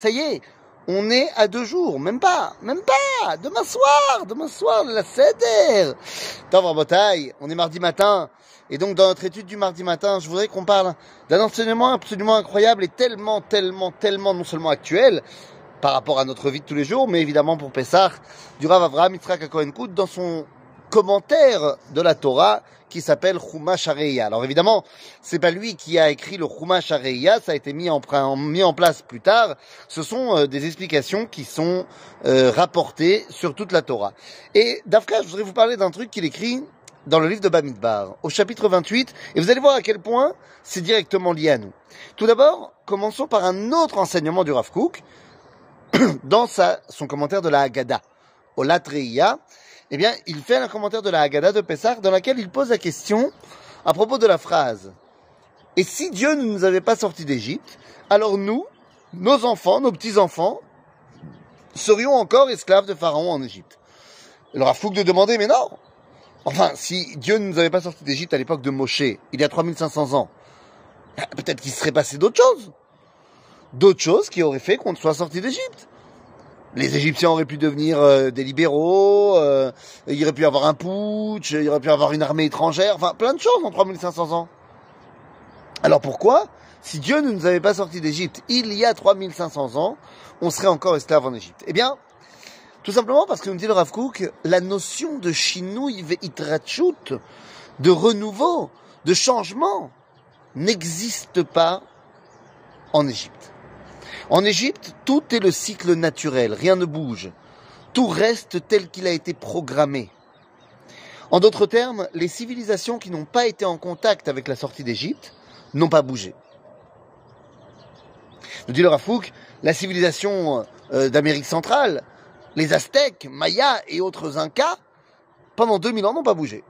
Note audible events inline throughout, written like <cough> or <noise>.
Ça y est, on est à deux jours, même pas, même pas, demain soir, demain soir, la Seder. Dans bataille, on est mardi matin, et donc dans notre étude du mardi matin, je voudrais qu'on parle d'un enseignement absolument incroyable et tellement, tellement, tellement non seulement actuel, par rapport à notre vie de tous les jours, mais évidemment pour Pessah, du Rav Avraham Yitzhak Cohen dans son commentaire de la Torah qui s'appelle Chumash Areya. Alors évidemment, c'est pas lui qui a écrit le Chumash Areya, ça a été mis en, place plus tard. Ce sont euh, des explications qui sont euh, rapportées sur toute la Torah. Et d'Afka, je voudrais vous parler d'un truc qu'il écrit dans le livre de Bamidbar, au chapitre 28, et vous allez voir à quel point c'est directement lié à nous. Tout d'abord, commençons par un autre enseignement du Rav Kook, <coughs> dans sa, son commentaire de la Haggadah, au Latreia, eh bien, il fait un commentaire de la Haggadah de Pessah dans laquelle il pose la question à propos de la phrase Et si Dieu ne nous avait pas sortis d'Égypte, alors nous, nos enfants, nos petits-enfants, serions encore esclaves de Pharaon en Égypte? Il aura fou de demander, mais non Enfin, si Dieu ne nous avait pas sortis d'Égypte à l'époque de Moshe, il y a 3500 ans, peut-être qu'il serait passé d'autres choses. D'autres choses qui auraient fait qu'on soit sorti d'Égypte les Égyptiens auraient pu devenir euh, des libéraux, euh, il aurait pu avoir un putsch, il aurait pu avoir une armée étrangère, enfin plein de choses en 3500 ans. Alors pourquoi? Si Dieu ne nous avait pas sortis d'Égypte il y a 3500 ans, on serait encore esclaves en Égypte Eh bien, tout simplement parce que nous dit le Rav la notion de shinouï itrachut, de renouveau, de changement, n'existe pas en Égypte. En Égypte, tout est le cycle naturel, rien ne bouge. Tout reste tel qu'il a été programmé. En d'autres termes, les civilisations qui n'ont pas été en contact avec la sortie d'Égypte n'ont pas bougé. Nous dit le Rafouk, la civilisation euh, d'Amérique centrale, les Aztèques, Mayas et autres Incas, pendant 2000 ans n'ont pas bougé.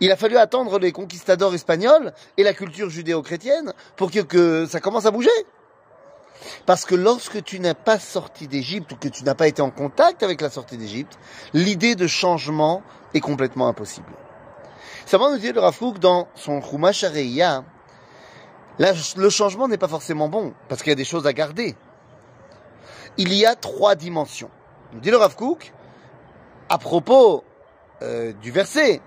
Il a fallu attendre les conquistadors espagnols et la culture judéo-chrétienne pour que ça commence à bouger. Parce que lorsque tu n'as pas sorti d'Égypte ou que tu n'as pas été en contact avec la sortie d'Égypte, l'idée de changement est complètement impossible. Ça va nous dire le Rafouk dans son Chumash Areia, le changement n'est pas forcément bon, parce qu'il y a des choses à garder. Il y a trois dimensions. Nous dit le Rav à propos euh, du verset,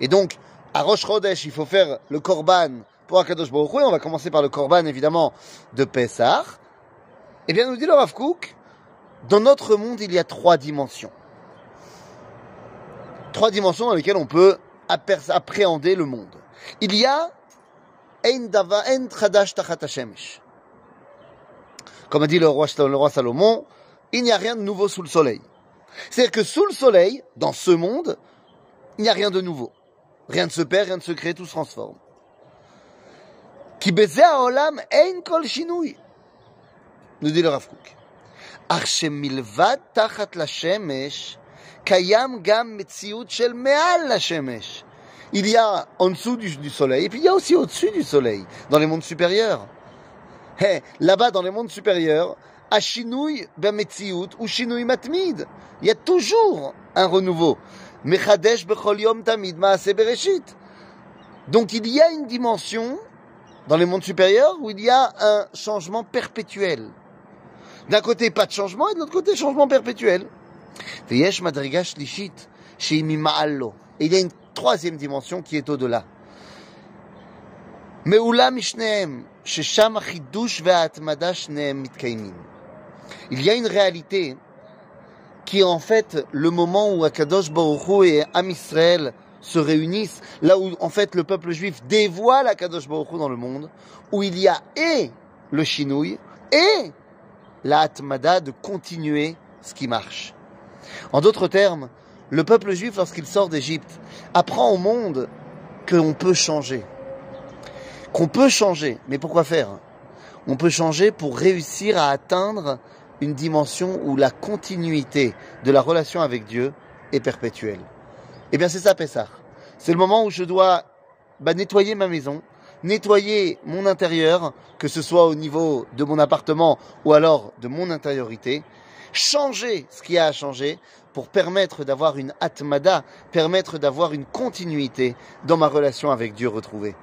et donc, à Rosh Chodesh, il faut faire le korban pour Akadosh Baruch on va commencer par le Korban évidemment de Pessah, eh bien nous dit le Rav Kook, dans notre monde il y a trois dimensions. Trois dimensions dans lesquelles on peut appréhender le monde. Il y a Comme a dit le roi, le roi Salomon, il n'y a rien de nouveau sous le soleil. C'est-à-dire que sous le soleil, dans ce monde, il n'y a rien de nouveau. Rien ne se perd, rien ne se crée, tout se transforme. Qui haolam ein kol shinui. Nous dit le Rav Kook. Archemilvad tachat la shemesh, kayam gam metziut shel meal la shemesh. Il y a en dessous du, du soleil, et puis il y a aussi au-dessus du soleil, dans les mondes supérieurs. Hey, Là-bas, dans les mondes supérieurs, à Shinouy Bemetziut ou Shinouy Matmid. Il y a toujours un renouveau. Mechadesh Bechol Yom Tamid Maase Bereshit. Donc il y a une dimension dans les mondes supérieurs où il y a un changement perpétuel. D'un côté, pas de changement, et de l'autre côté, changement perpétuel. Et il y a une troisième dimension qui est au-delà. Il y a une réalité qui est en fait le moment où Akadosh Baruch et Am Israël se réunissent, là où en fait le peuple juif dévoile la Kadosh Baruch Hu dans le monde, où il y a et le chinouille et la atmada de continuer ce qui marche. En d'autres termes, le peuple juif, lorsqu'il sort d'Égypte, apprend au monde qu'on peut changer. Qu'on peut changer. Mais pourquoi faire? On peut changer pour réussir à atteindre une dimension où la continuité de la relation avec Dieu est perpétuelle. Eh bien, c'est ça, Pessah. C'est le moment où je dois bah, nettoyer ma maison, nettoyer mon intérieur, que ce soit au niveau de mon appartement ou alors de mon intériorité, changer ce qui a à changer pour permettre d'avoir une atmada, permettre d'avoir une continuité dans ma relation avec Dieu retrouvée.